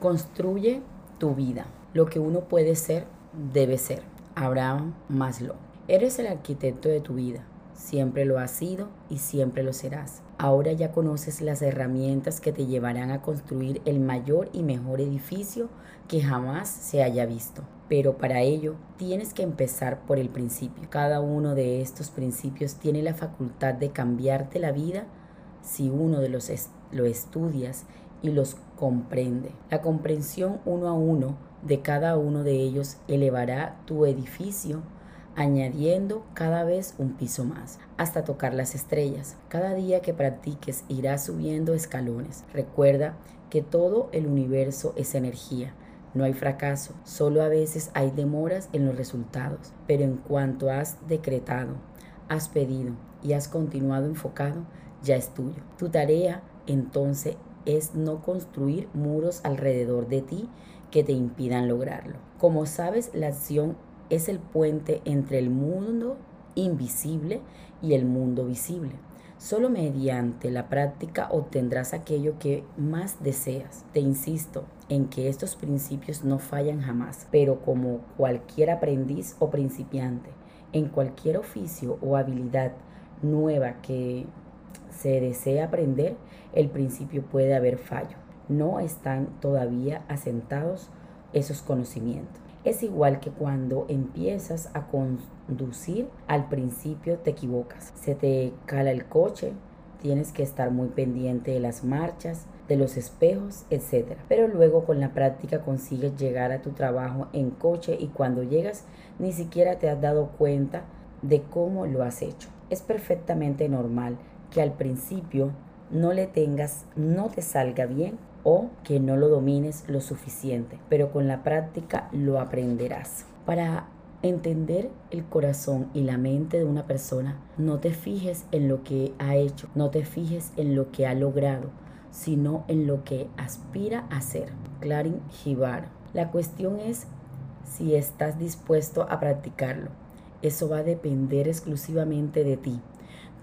Construye tu vida. Lo que uno puede ser, debe ser. Abraham Maslow. Eres el arquitecto de tu vida. Siempre lo has sido y siempre lo serás. Ahora ya conoces las herramientas que te llevarán a construir el mayor y mejor edificio que jamás se haya visto. Pero para ello tienes que empezar por el principio. Cada uno de estos principios tiene la facultad de cambiarte la vida si uno de los lo estudias y los comprende. La comprensión uno a uno de cada uno de ellos elevará tu edificio añadiendo cada vez un piso más, hasta tocar las estrellas. Cada día que practiques irás subiendo escalones. Recuerda que todo el universo es energía. No hay fracaso, solo a veces hay demoras en los resultados, pero en cuanto has decretado, has pedido y has continuado enfocado, ya es tuyo. Tu tarea entonces es no construir muros alrededor de ti que te impidan lograrlo. Como sabes, la acción es el puente entre el mundo invisible y el mundo visible. Solo mediante la práctica obtendrás aquello que más deseas. Te insisto en que estos principios no fallan jamás, pero como cualquier aprendiz o principiante, en cualquier oficio o habilidad nueva que se desea aprender, el principio puede haber fallo. No están todavía asentados esos conocimientos. Es igual que cuando empiezas a conducir, al principio te equivocas. Se te cala el coche, tienes que estar muy pendiente de las marchas, de los espejos, etc. Pero luego con la práctica consigues llegar a tu trabajo en coche y cuando llegas ni siquiera te has dado cuenta de cómo lo has hecho. Es perfectamente normal que al principio no le tengas, no te salga bien o que no lo domines lo suficiente, pero con la práctica lo aprenderás. Para entender el corazón y la mente de una persona, no te fijes en lo que ha hecho, no te fijes en lo que ha logrado, sino en lo que aspira a ser. Clarin Gibar. La cuestión es si estás dispuesto a practicarlo. Eso va a depender exclusivamente de ti.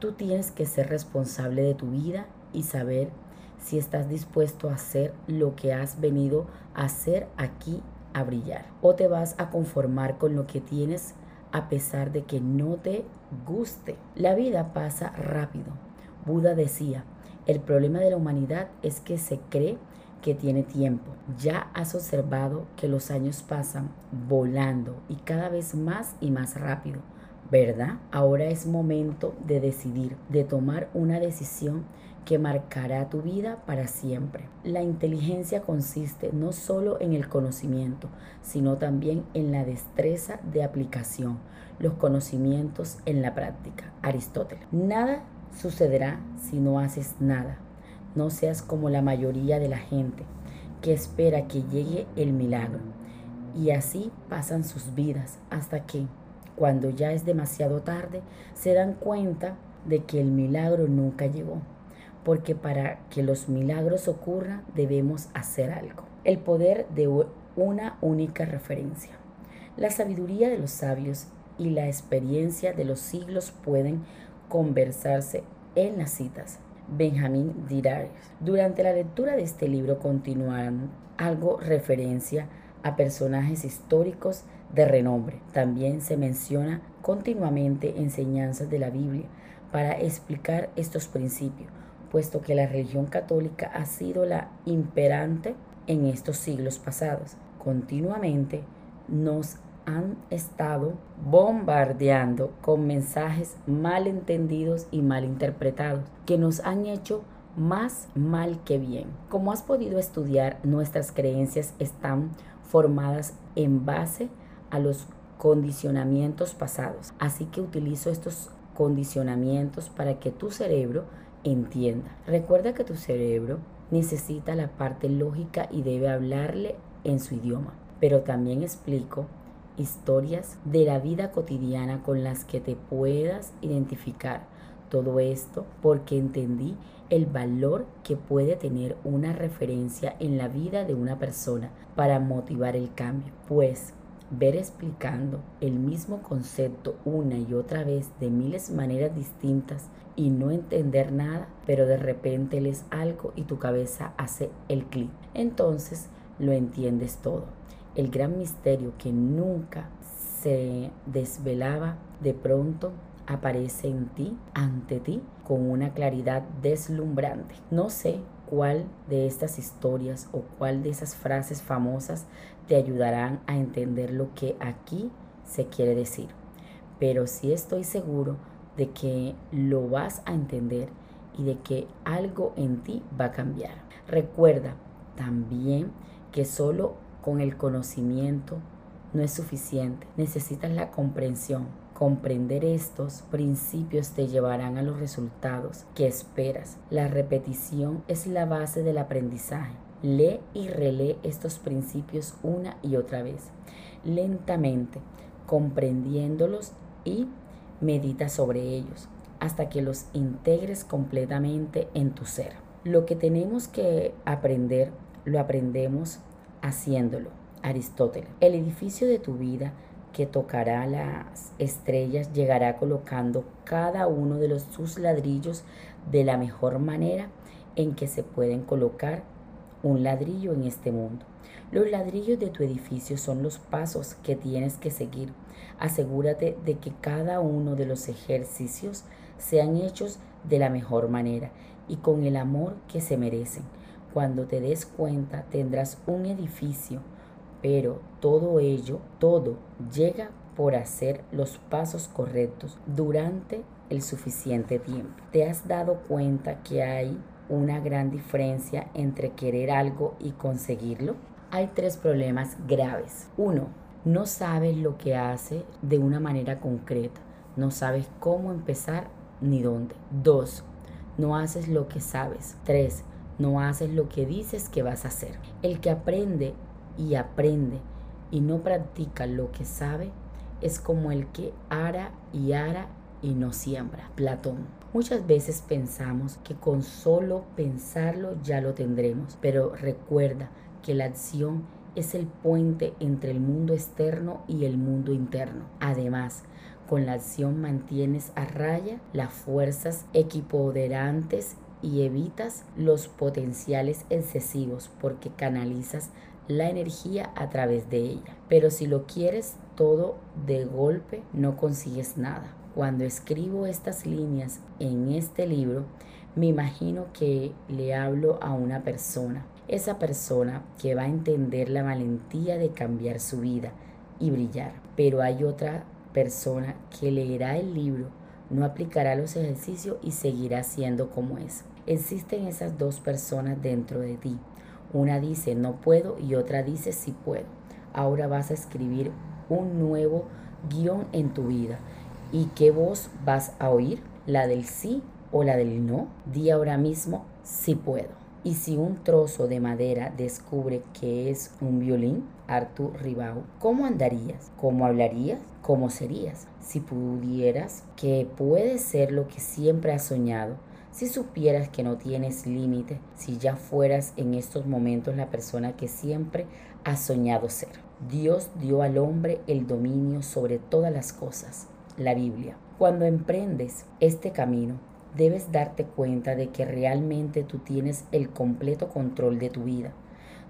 Tú tienes que ser responsable de tu vida y saber si estás dispuesto a hacer lo que has venido a hacer aquí a brillar. O te vas a conformar con lo que tienes a pesar de que no te guste. La vida pasa rápido. Buda decía, el problema de la humanidad es que se cree que tiene tiempo. Ya has observado que los años pasan volando y cada vez más y más rápido, ¿verdad? Ahora es momento de decidir, de tomar una decisión que marcará tu vida para siempre. La inteligencia consiste no solo en el conocimiento, sino también en la destreza de aplicación, los conocimientos en la práctica. Aristóteles. Nada sucederá si no haces nada. No seas como la mayoría de la gente que espera que llegue el milagro. Y así pasan sus vidas hasta que, cuando ya es demasiado tarde, se dan cuenta de que el milagro nunca llegó porque para que los milagros ocurran debemos hacer algo. El poder de una única referencia. La sabiduría de los sabios y la experiencia de los siglos pueden conversarse en las citas. Benjamín Dirac. Durante la lectura de este libro continuarán algo referencia a personajes históricos de renombre. También se menciona continuamente enseñanzas de la Biblia para explicar estos principios puesto que la religión católica ha sido la imperante en estos siglos pasados. Continuamente nos han estado bombardeando con mensajes mal entendidos y mal interpretados que nos han hecho más mal que bien. Como has podido estudiar, nuestras creencias están formadas en base a los condicionamientos pasados. Así que utilizo estos condicionamientos para que tu cerebro entienda. Recuerda que tu cerebro necesita la parte lógica y debe hablarle en su idioma. Pero también explico historias de la vida cotidiana con las que te puedas identificar. Todo esto porque entendí el valor que puede tener una referencia en la vida de una persona para motivar el cambio. Pues ver explicando el mismo concepto una y otra vez de miles maneras distintas y no entender nada, pero de repente lees algo y tu cabeza hace el clic. Entonces lo entiendes todo. El gran misterio que nunca se desvelaba de pronto aparece en ti, ante ti, con una claridad deslumbrante. No sé cuál de estas historias o cuál de esas frases famosas te ayudarán a entender lo que aquí se quiere decir. Pero sí estoy seguro de que lo vas a entender y de que algo en ti va a cambiar. Recuerda también que solo con el conocimiento no es suficiente. Necesitas la comprensión. Comprender estos principios te llevarán a los resultados que esperas. La repetición es la base del aprendizaje. Lee y relee estos principios una y otra vez, lentamente, comprendiéndolos y medita sobre ellos hasta que los integres completamente en tu ser. Lo que tenemos que aprender, lo aprendemos haciéndolo. Aristóteles, el edificio de tu vida que tocará las estrellas llegará colocando cada uno de los, sus ladrillos de la mejor manera en que se pueden colocar un ladrillo en este mundo. Los ladrillos de tu edificio son los pasos que tienes que seguir. Asegúrate de que cada uno de los ejercicios sean hechos de la mejor manera y con el amor que se merecen. Cuando te des cuenta tendrás un edificio, pero todo ello, todo llega por hacer los pasos correctos durante el suficiente tiempo. ¿Te has dado cuenta que hay una gran diferencia entre querer algo y conseguirlo? Hay tres problemas graves. Uno, no sabes lo que hace de una manera concreta. No sabes cómo empezar ni dónde. Dos, no haces lo que sabes. Tres, no haces lo que dices que vas a hacer. El que aprende y aprende y no practica lo que sabe es como el que ara y ara y no siembra. Platón. Muchas veces pensamos que con solo pensarlo ya lo tendremos, pero recuerda que la acción es el puente entre el mundo externo y el mundo interno. Además, con la acción mantienes a raya las fuerzas equipoderantes y evitas los potenciales excesivos porque canalizas la energía a través de ella. Pero si lo quieres todo de golpe, no consigues nada. Cuando escribo estas líneas en este libro, me imagino que le hablo a una persona. Esa persona que va a entender la valentía de cambiar su vida y brillar. Pero hay otra persona que leerá el libro no aplicará los ejercicios y seguirá siendo como es. Existen esas dos personas dentro de ti. Una dice no puedo y otra dice sí puedo. Ahora vas a escribir un nuevo guion en tu vida. ¿Y qué voz vas a oír? ¿La del sí o la del no? Di ahora mismo sí puedo. Y si un trozo de madera descubre que es un violín, Artur Ribau, ¿cómo andarías? ¿Cómo hablarías? ¿Cómo serías? Si pudieras que puedes ser lo que siempre has soñado, si supieras que no tienes límite, si ya fueras en estos momentos la persona que siempre has soñado ser. Dios dio al hombre el dominio sobre todas las cosas. La Biblia. Cuando emprendes este camino, debes darte cuenta de que realmente tú tienes el completo control de tu vida.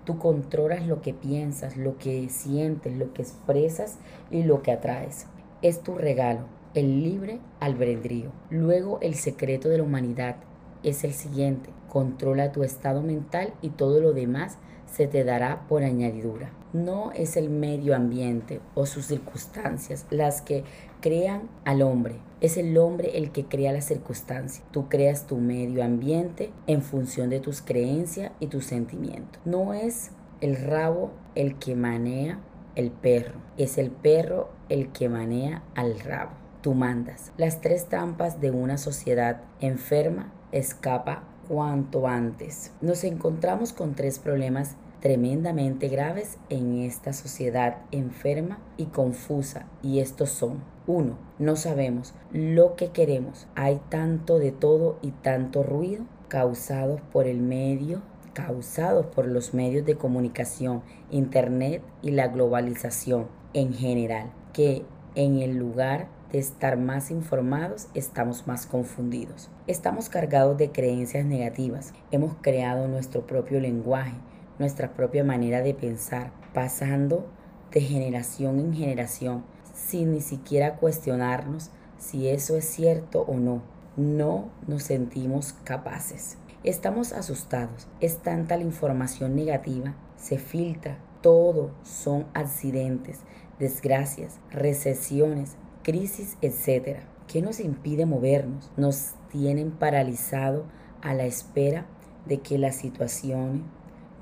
Tú controlas lo que piensas, lo que sientes, lo que expresas y lo que atraes. Es tu regalo, el libre albedrío. Luego el secreto de la humanidad es el siguiente. Controla tu estado mental y todo lo demás se te dará por añadidura. No es el medio ambiente o sus circunstancias las que crean al hombre. Es el hombre el que crea las circunstancias. Tú creas tu medio ambiente en función de tus creencias y tus sentimientos. No es el rabo el que manea el perro. Es el perro el que manea al rabo. Tú mandas. Las tres trampas de una sociedad enferma escapa cuanto antes. Nos encontramos con tres problemas tremendamente graves en esta sociedad enferma y confusa y estos son 1. No sabemos lo que queremos. Hay tanto de todo y tanto ruido causados por el medio, causados por los medios de comunicación, internet y la globalización en general, que en el lugar estar más informados, estamos más confundidos. Estamos cargados de creencias negativas. Hemos creado nuestro propio lenguaje, nuestra propia manera de pensar, pasando de generación en generación, sin ni siquiera cuestionarnos si eso es cierto o no. No nos sentimos capaces. Estamos asustados. Es tanta la información negativa, se filtra, todo son accidentes, desgracias, recesiones, crisis, etc. ¿Qué nos impide movernos? Nos tienen paralizado a la espera de que la situación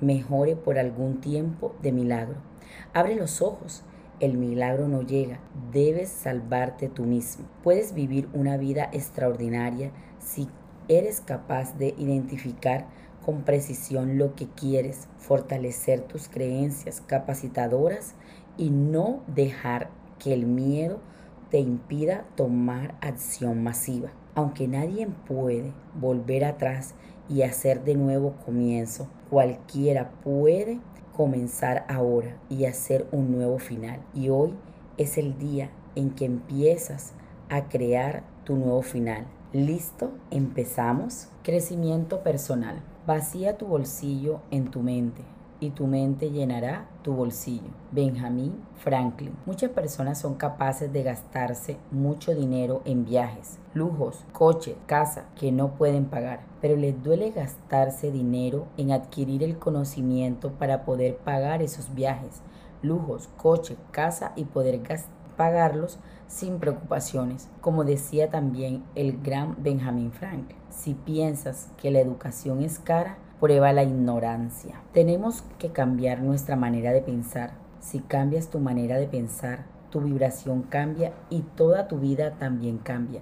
mejore por algún tiempo de milagro. Abre los ojos. El milagro no llega. Debes salvarte tú mismo. Puedes vivir una vida extraordinaria si eres capaz de identificar con precisión lo que quieres, fortalecer tus creencias capacitadoras y no dejar que el miedo te impida tomar acción masiva. Aunque nadie puede volver atrás y hacer de nuevo comienzo, cualquiera puede comenzar ahora y hacer un nuevo final. Y hoy es el día en que empiezas a crear tu nuevo final. ¿Listo? Empezamos. Crecimiento personal. Vacía tu bolsillo en tu mente y tu mente llenará tu bolsillo. Benjamin Franklin. Muchas personas son capaces de gastarse mucho dinero en viajes, lujos, coche, casa que no pueden pagar, pero les duele gastarse dinero en adquirir el conocimiento para poder pagar esos viajes, lujos, coche, casa y poder pagarlos sin preocupaciones. Como decía también el gran Benjamin Franklin, si piensas que la educación es cara, prueba la ignorancia. Tenemos que cambiar nuestra manera de pensar. Si cambias tu manera de pensar, tu vibración cambia y toda tu vida también cambia.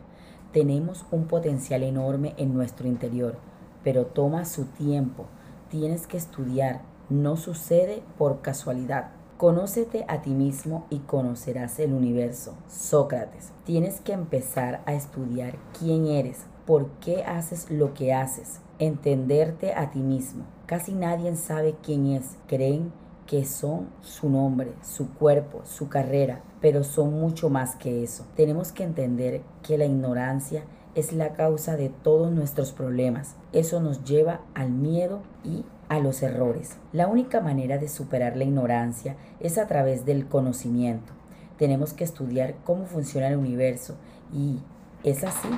Tenemos un potencial enorme en nuestro interior, pero toma su tiempo. Tienes que estudiar, no sucede por casualidad. Conócete a ti mismo y conocerás el universo. Sócrates, tienes que empezar a estudiar quién eres, por qué haces lo que haces, entenderte a ti mismo. Casi nadie sabe quién es. Creen que son su nombre, su cuerpo, su carrera, pero son mucho más que eso. Tenemos que entender que la ignorancia es la causa de todos nuestros problemas. Eso nos lleva al miedo y a los errores. La única manera de superar la ignorancia es a través del conocimiento. Tenemos que estudiar cómo funciona el universo y es así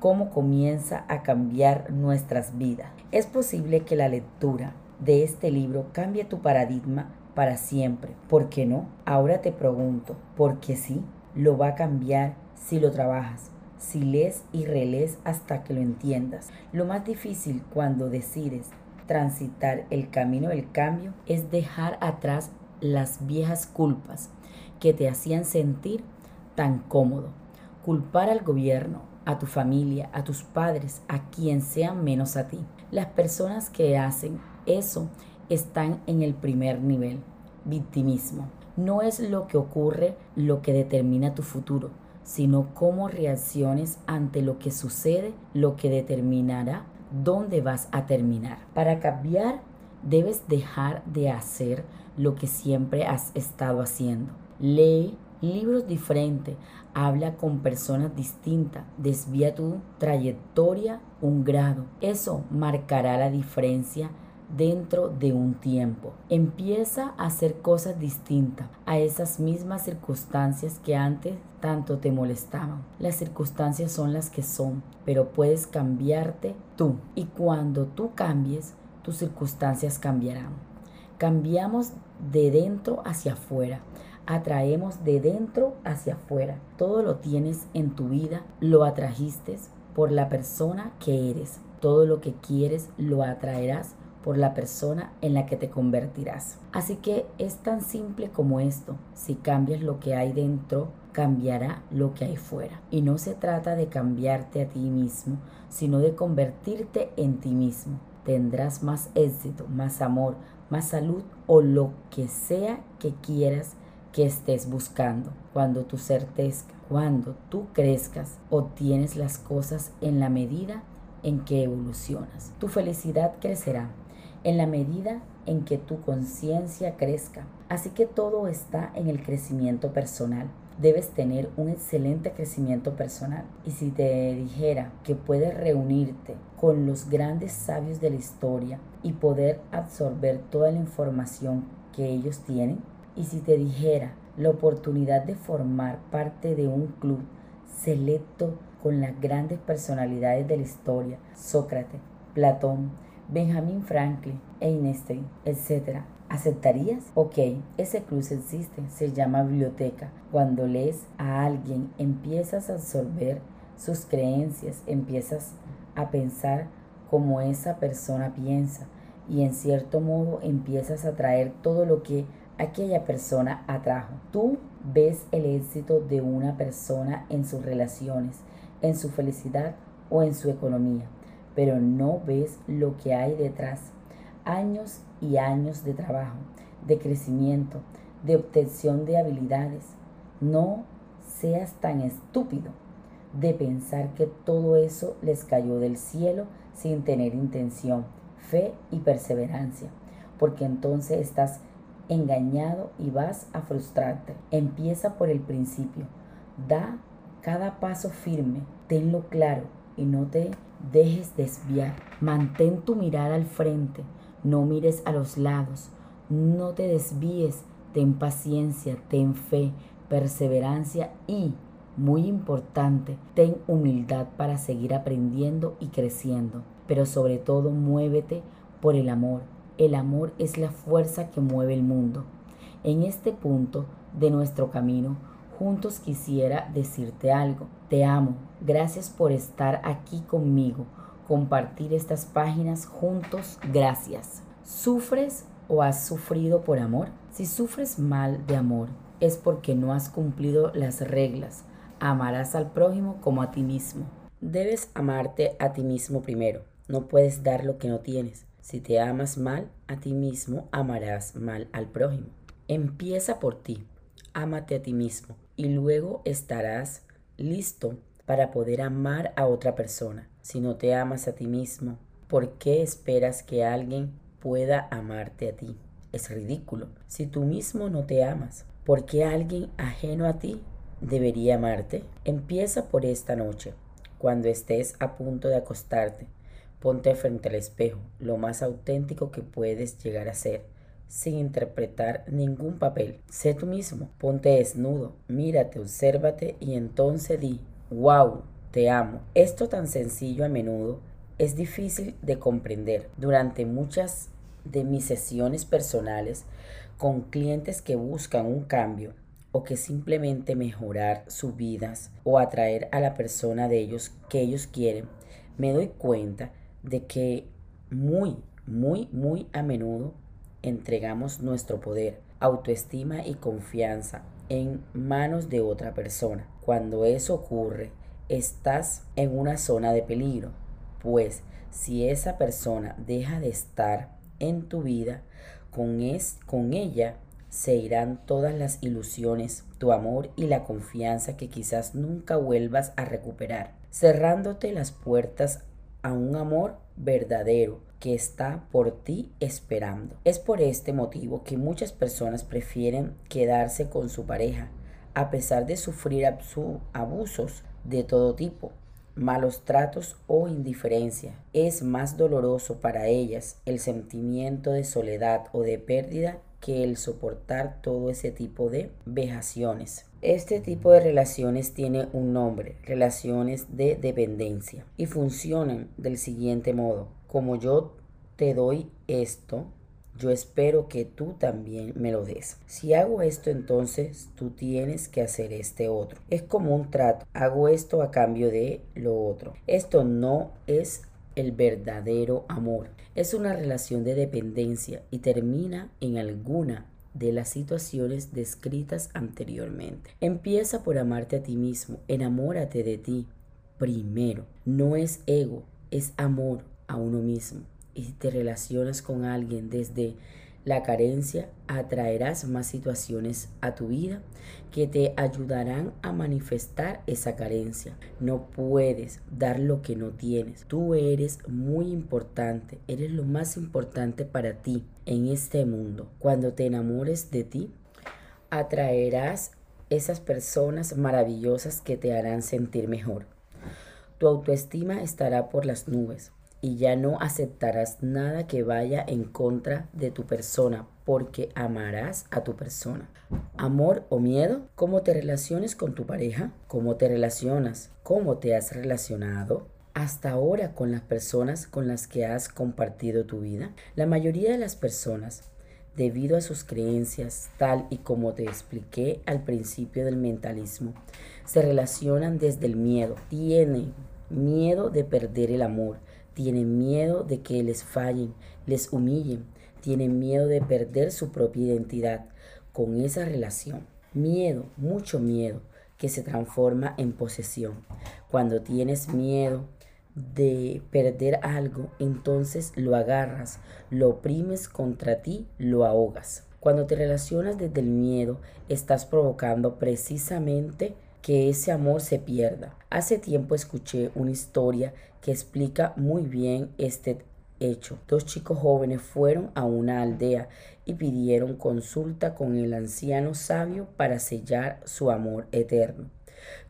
cómo comienza a cambiar nuestras vidas. Es posible que la lectura de este libro cambie tu paradigma para siempre. ¿Por qué no? Ahora te pregunto, ¿por qué sí? Lo va a cambiar si lo trabajas, si lees y relees hasta que lo entiendas. Lo más difícil cuando decides transitar el camino del cambio es dejar atrás las viejas culpas que te hacían sentir tan cómodo. Culpar al gobierno, a tu familia, a tus padres, a quien sean menos a ti. Las personas que hacen eso están en el primer nivel, victimismo. No es lo que ocurre lo que determina tu futuro, sino cómo reacciones ante lo que sucede, lo que determinará dónde vas a terminar. Para cambiar, debes dejar de hacer lo que siempre has estado haciendo. Lee libros diferentes, habla con personas distintas, desvía tu trayectoria un grado. Eso marcará la diferencia dentro de un tiempo. Empieza a hacer cosas distintas a esas mismas circunstancias que antes tanto te molestaban. Las circunstancias son las que son, pero puedes cambiarte tú. Y cuando tú cambies, tus circunstancias cambiarán. Cambiamos de dentro hacia afuera atraemos de dentro hacia afuera. Todo lo tienes en tu vida, lo atrajiste por la persona que eres. Todo lo que quieres lo atraerás por la persona en la que te convertirás. Así que es tan simple como esto. Si cambias lo que hay dentro, cambiará lo que hay fuera. Y no se trata de cambiarte a ti mismo, sino de convertirte en ti mismo. Tendrás más éxito, más amor, más salud o lo que sea que quieras que estés buscando. Cuando tú certezca, cuando tú crezcas, obtienes las cosas en la medida en que evolucionas. Tu felicidad crecerá en la medida en que tu conciencia crezca. Así que todo está en el crecimiento personal. debes tener un excelente crecimiento personal. Y si te dijera que puedes reunirte con los grandes sabios de la historia y poder absorber toda la información que ellos tienen, y si te dijera la oportunidad de formar parte de un club selecto con las grandes personalidades de la historia, Sócrates, Platón, Benjamin Franklin, Einstein, etc. ¿Aceptarías? Ok, ese club existe, se llama biblioteca. Cuando lees a alguien, empiezas a absorber sus creencias, empiezas a pensar como esa persona piensa y en cierto modo empiezas a traer todo lo que aquella persona atrajo. Tú ves el éxito de una persona en sus relaciones, en su felicidad o en su economía, pero no ves lo que hay detrás. Años y años de trabajo, de crecimiento, de obtención de habilidades. No seas tan estúpido de pensar que todo eso les cayó del cielo sin tener intención, fe y perseverancia, porque entonces estás engañado y vas a frustrarte. Empieza por el principio. Da cada paso firme, tenlo claro y no te dejes desviar. Mantén tu mirada al frente, no mires a los lados, no te desvíes, ten paciencia, ten fe, perseverancia y, muy importante, ten humildad para seguir aprendiendo y creciendo. Pero sobre todo muévete por el amor. El amor es la fuerza que mueve el mundo. En este punto de nuestro camino, juntos quisiera decirte algo. Te amo. Gracias por estar aquí conmigo. Compartir estas páginas juntos. Gracias. ¿Sufres o has sufrido por amor? Si sufres mal de amor, es porque no has cumplido las reglas. Amarás al prójimo como a ti mismo. Debes amarte a ti mismo primero. No puedes dar lo que no tienes. Si te amas mal a ti mismo, amarás mal al prójimo. Empieza por ti ámate a ti mismo y luego estarás listo para poder amar a otra persona. Si no te amas a ti mismo, ¿por qué esperas que alguien pueda amarte a ti? Es ridículo. Si tú mismo no te amas, ¿por qué alguien ajeno a ti debería amarte? Empieza por esta noche, cuando estés a punto de acostarte. Ponte frente al espejo, lo más auténtico que puedes llegar a ser sin interpretar ningún papel. Sé tú mismo, ponte desnudo, mírate, obsérvate y entonces di, wow, te amo. Esto tan sencillo a menudo es difícil de comprender. Durante muchas de mis sesiones personales con clientes que buscan un cambio o que simplemente mejorar sus vidas o atraer a la persona de ellos que ellos quieren, me doy cuenta de que muy, muy, muy a menudo entregamos nuestro poder, autoestima y confianza en manos de otra persona. Cuando eso ocurre, estás en una zona de peligro, pues si esa persona deja de estar en tu vida, con, es, con ella se irán todas las ilusiones, tu amor y la confianza que quizás nunca vuelvas a recuperar, cerrándote las puertas a un amor verdadero que está por ti esperando. Es por este motivo que muchas personas prefieren quedarse con su pareja, a pesar de sufrir abusos de todo tipo, malos tratos o indiferencia. Es más doloroso para ellas el sentimiento de soledad o de pérdida que el soportar todo ese tipo de vejaciones. Este tipo de relaciones tiene un nombre, relaciones de dependencia, y funcionan del siguiente modo como yo te doy esto, yo espero que tú también me lo des. Si hago esto, entonces tú tienes que hacer este otro. Es como un trato. Hago esto a cambio de lo otro. Esto no es el verdadero amor. Es una relación de dependencia y termina en alguna de las situaciones descritas anteriormente. Empieza por amarte a ti mismo. Enamórate de ti primero. No es ego, es amor a uno mismo. Y si te relacionas con alguien desde la carencia, atraerás más situaciones a tu vida que te ayudarán a manifestar esa carencia. No puedes dar lo que no tienes. Tú eres muy importante, eres lo más importante para ti en este mundo. Cuando te enamores de ti, atraerás esas personas maravillosas que te harán sentir mejor. Tu autoestima estará por las nubes y ya no aceptarás nada que vaya en contra de tu persona porque amarás a tu persona. Amor o miedo, cómo te relaciones con tu pareja, cómo te relacionas, cómo te has relacionado hasta ahora con las personas con las que has compartido tu vida. La mayoría de las personas debido a sus creencias, tal y como te expliqué al principio del mentalismo, se relacionan desde el miedo. Tienen miedo de perder el amor, tienen miedo de que les fallen, les humillen, tienen miedo de perder su propia identidad con esa relación. Miedo, mucho miedo, que se transforma en posesión. Cuando tienes miedo, de perder algo, entonces lo agarras, lo oprimes contra ti, lo ahogas. Cuando te relacionas desde el miedo, estás provocando precisamente que ese amor se pierda. Hace tiempo escuché una historia que explica muy bien este hecho. Dos chicos jóvenes fueron a una aldea y pidieron consulta con el anciano sabio para sellar su amor eterno.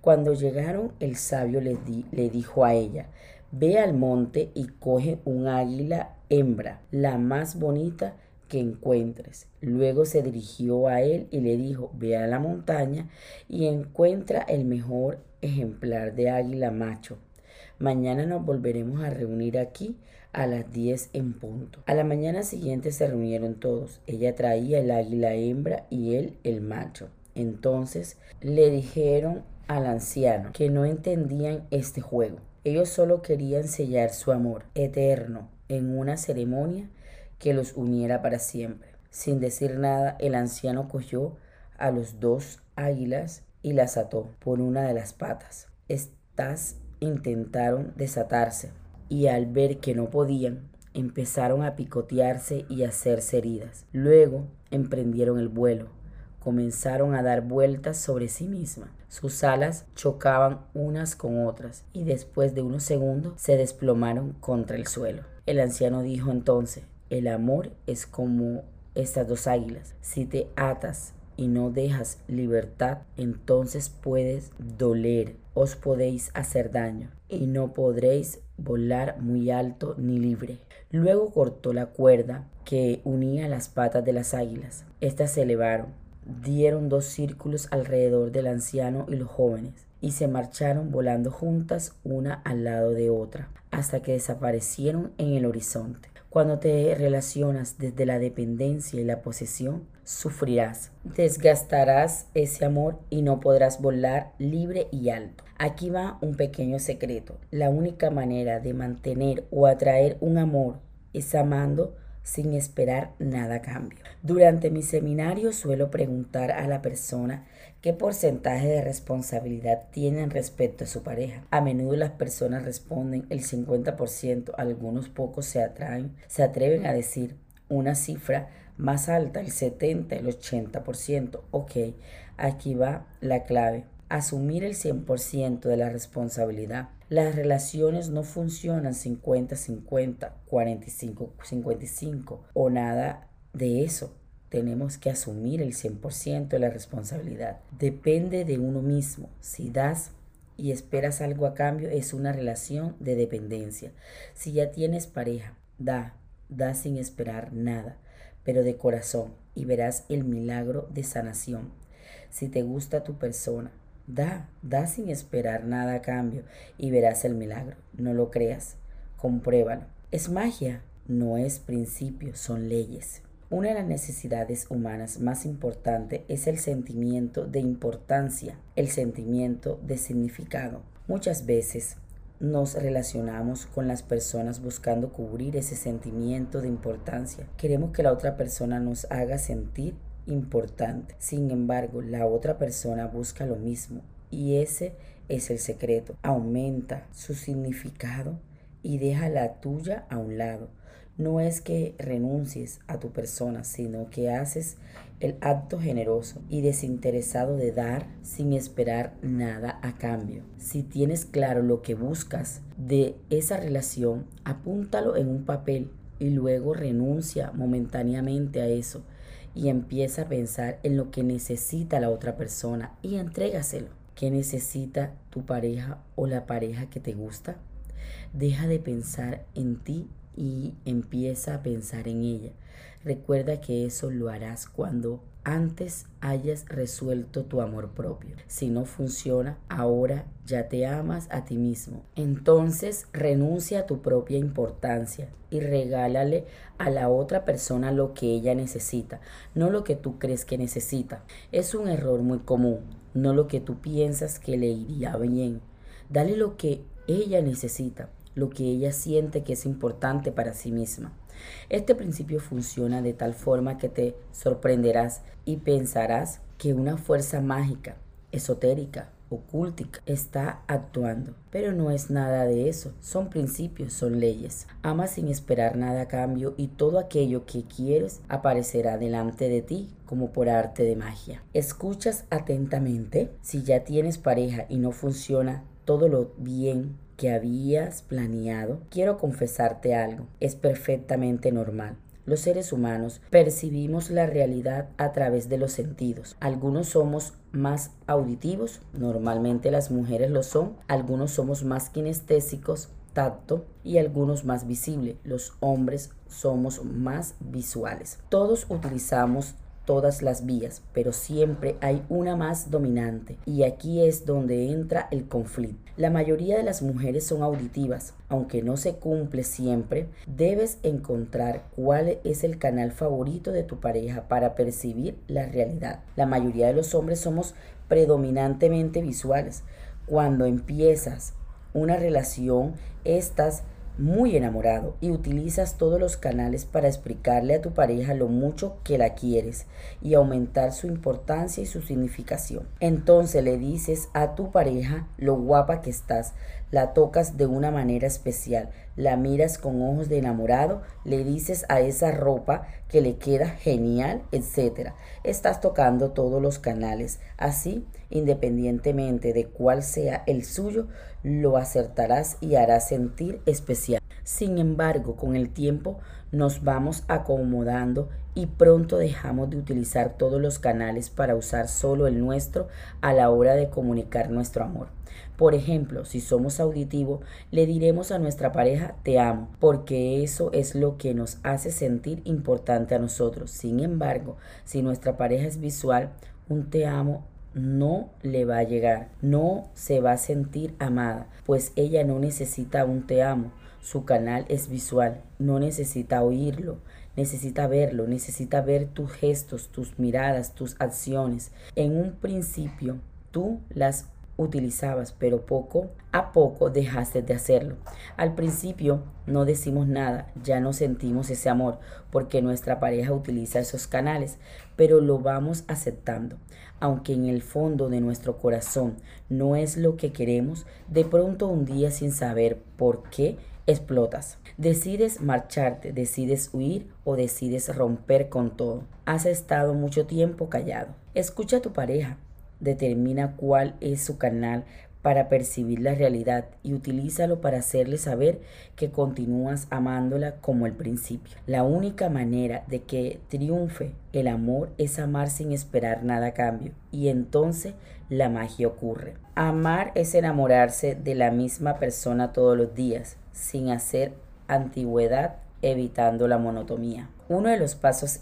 Cuando llegaron, el sabio le, le dijo a ella, ve al monte y coge un águila hembra, la más bonita que encuentres. Luego se dirigió a él y le dijo, ve a la montaña y encuentra el mejor ejemplar de águila macho. Mañana nos volveremos a reunir aquí a las 10 en punto. A la mañana siguiente se reunieron todos. Ella traía el águila hembra y él el macho. Entonces le dijeron al anciano que no entendían este juego. Ellos solo querían sellar su amor eterno en una ceremonia que los uniera para siempre. Sin decir nada, el anciano cogió a los dos águilas y las ató por una de las patas. Estas intentaron desatarse y al ver que no podían, empezaron a picotearse y a hacerse heridas. Luego emprendieron el vuelo comenzaron a dar vueltas sobre sí mismas. Sus alas chocaban unas con otras y después de unos segundos se desplomaron contra el suelo. El anciano dijo entonces, el amor es como estas dos águilas. Si te atas y no dejas libertad, entonces puedes doler, os podéis hacer daño y no podréis volar muy alto ni libre. Luego cortó la cuerda que unía las patas de las águilas. Estas se elevaron dieron dos círculos alrededor del anciano y los jóvenes, y se marcharon volando juntas una al lado de otra, hasta que desaparecieron en el horizonte. Cuando te relacionas desde la dependencia y la posesión, sufrirás, desgastarás ese amor y no podrás volar libre y alto. Aquí va un pequeño secreto. La única manera de mantener o atraer un amor es amando sin esperar nada a cambio. Durante mi seminario suelo preguntar a la persona qué porcentaje de responsabilidad tienen respecto a su pareja. A menudo las personas responden el 50%, algunos pocos se atraen, se atreven a decir una cifra más alta, el 70, el 80%. Ok, aquí va la clave asumir el 100% de la responsabilidad. Las relaciones no funcionan 50-50, 45-55 o nada de eso. Tenemos que asumir el 100% de la responsabilidad. Depende de uno mismo. Si das y esperas algo a cambio, es una relación de dependencia. Si ya tienes pareja, da, da sin esperar nada, pero de corazón y verás el milagro de sanación. Si te gusta tu persona, Da, da sin esperar nada a cambio y verás el milagro. No lo creas, compruébalo. Es magia, no es principio, son leyes. Una de las necesidades humanas más importantes es el sentimiento de importancia, el sentimiento de significado. Muchas veces nos relacionamos con las personas buscando cubrir ese sentimiento de importancia. Queremos que la otra persona nos haga sentir importante. Sin embargo, la otra persona busca lo mismo y ese es el secreto. Aumenta su significado y deja la tuya a un lado. No es que renuncies a tu persona, sino que haces el acto generoso y desinteresado de dar sin esperar nada a cambio. Si tienes claro lo que buscas de esa relación, apúntalo en un papel y luego renuncia momentáneamente a eso y empieza a pensar en lo que necesita la otra persona y entrégaselo. ¿Qué necesita tu pareja o la pareja que te gusta? Deja de pensar en ti y empieza a pensar en ella. Recuerda que eso lo harás cuando antes hayas resuelto tu amor propio. Si no funciona, ahora ya te amas a ti mismo. Entonces renuncia a tu propia importancia y regálale a la otra persona lo que ella necesita, no lo que tú crees que necesita. Es un error muy común, no lo que tú piensas que le iría bien. Dale lo que ella necesita, lo que ella siente que es importante para sí misma. Este principio funciona de tal forma que te sorprenderás y pensarás que una fuerza mágica, esotérica, ocúltica está actuando. Pero no es nada de eso, son principios, son leyes. Ama sin esperar nada a cambio y todo aquello que quieres aparecerá delante de ti como por arte de magia. Escuchas atentamente. Si ya tienes pareja y no funciona todo lo bien que habías planeado, quiero confesarte algo. Es perfectamente normal. Los seres humanos percibimos la realidad a través de los sentidos. Algunos somos más auditivos, normalmente las mujeres lo son, algunos somos más kinestésicos, tacto y algunos más visibles. Los hombres somos más visuales. Todos utilizamos todas las vías, pero siempre hay una más dominante y aquí es donde entra el conflicto. La mayoría de las mujeres son auditivas, aunque no se cumple siempre, debes encontrar cuál es el canal favorito de tu pareja para percibir la realidad. La mayoría de los hombres somos predominantemente visuales. Cuando empiezas una relación, estas muy enamorado y utilizas todos los canales para explicarle a tu pareja lo mucho que la quieres y aumentar su importancia y su significación. Entonces le dices a tu pareja lo guapa que estás, la tocas de una manera especial, la miras con ojos de enamorado, le dices a esa ropa que le queda genial, etc. Estás tocando todos los canales. Así, independientemente de cuál sea el suyo, lo acertarás y harás sentir especial. Sin embargo, con el tiempo nos vamos acomodando y pronto dejamos de utilizar todos los canales para usar solo el nuestro a la hora de comunicar nuestro amor. Por ejemplo, si somos auditivos, le diremos a nuestra pareja te amo, porque eso es lo que nos hace sentir importante a nosotros. Sin embargo, si nuestra pareja es visual, un te amo no le va a llegar, no se va a sentir amada, pues ella no necesita un te amo, su canal es visual, no necesita oírlo, necesita verlo, necesita ver tus gestos, tus miradas, tus acciones. En un principio tú las utilizabas, pero poco a poco dejaste de hacerlo. Al principio no decimos nada, ya no sentimos ese amor, porque nuestra pareja utiliza esos canales, pero lo vamos aceptando. Aunque en el fondo de nuestro corazón no es lo que queremos, de pronto un día sin saber por qué explotas. Decides marcharte, decides huir o decides romper con todo. Has estado mucho tiempo callado. Escucha a tu pareja, determina cuál es su canal para percibir la realidad y utilízalo para hacerle saber que continúas amándola como el principio. La única manera de que triunfe el amor es amar sin esperar nada a cambio y entonces la magia ocurre. Amar es enamorarse de la misma persona todos los días sin hacer antigüedad evitando la monotomía. Uno de los pasos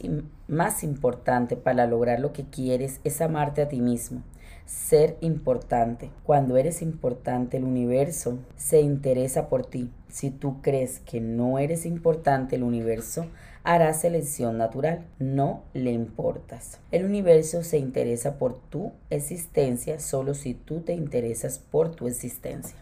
más importantes para lograr lo que quieres es amarte a ti mismo, ser importante. Cuando eres importante, el universo se interesa por ti. Si tú crees que no eres importante, el universo hará selección natural. No le importas. El universo se interesa por tu existencia solo si tú te interesas por tu existencia.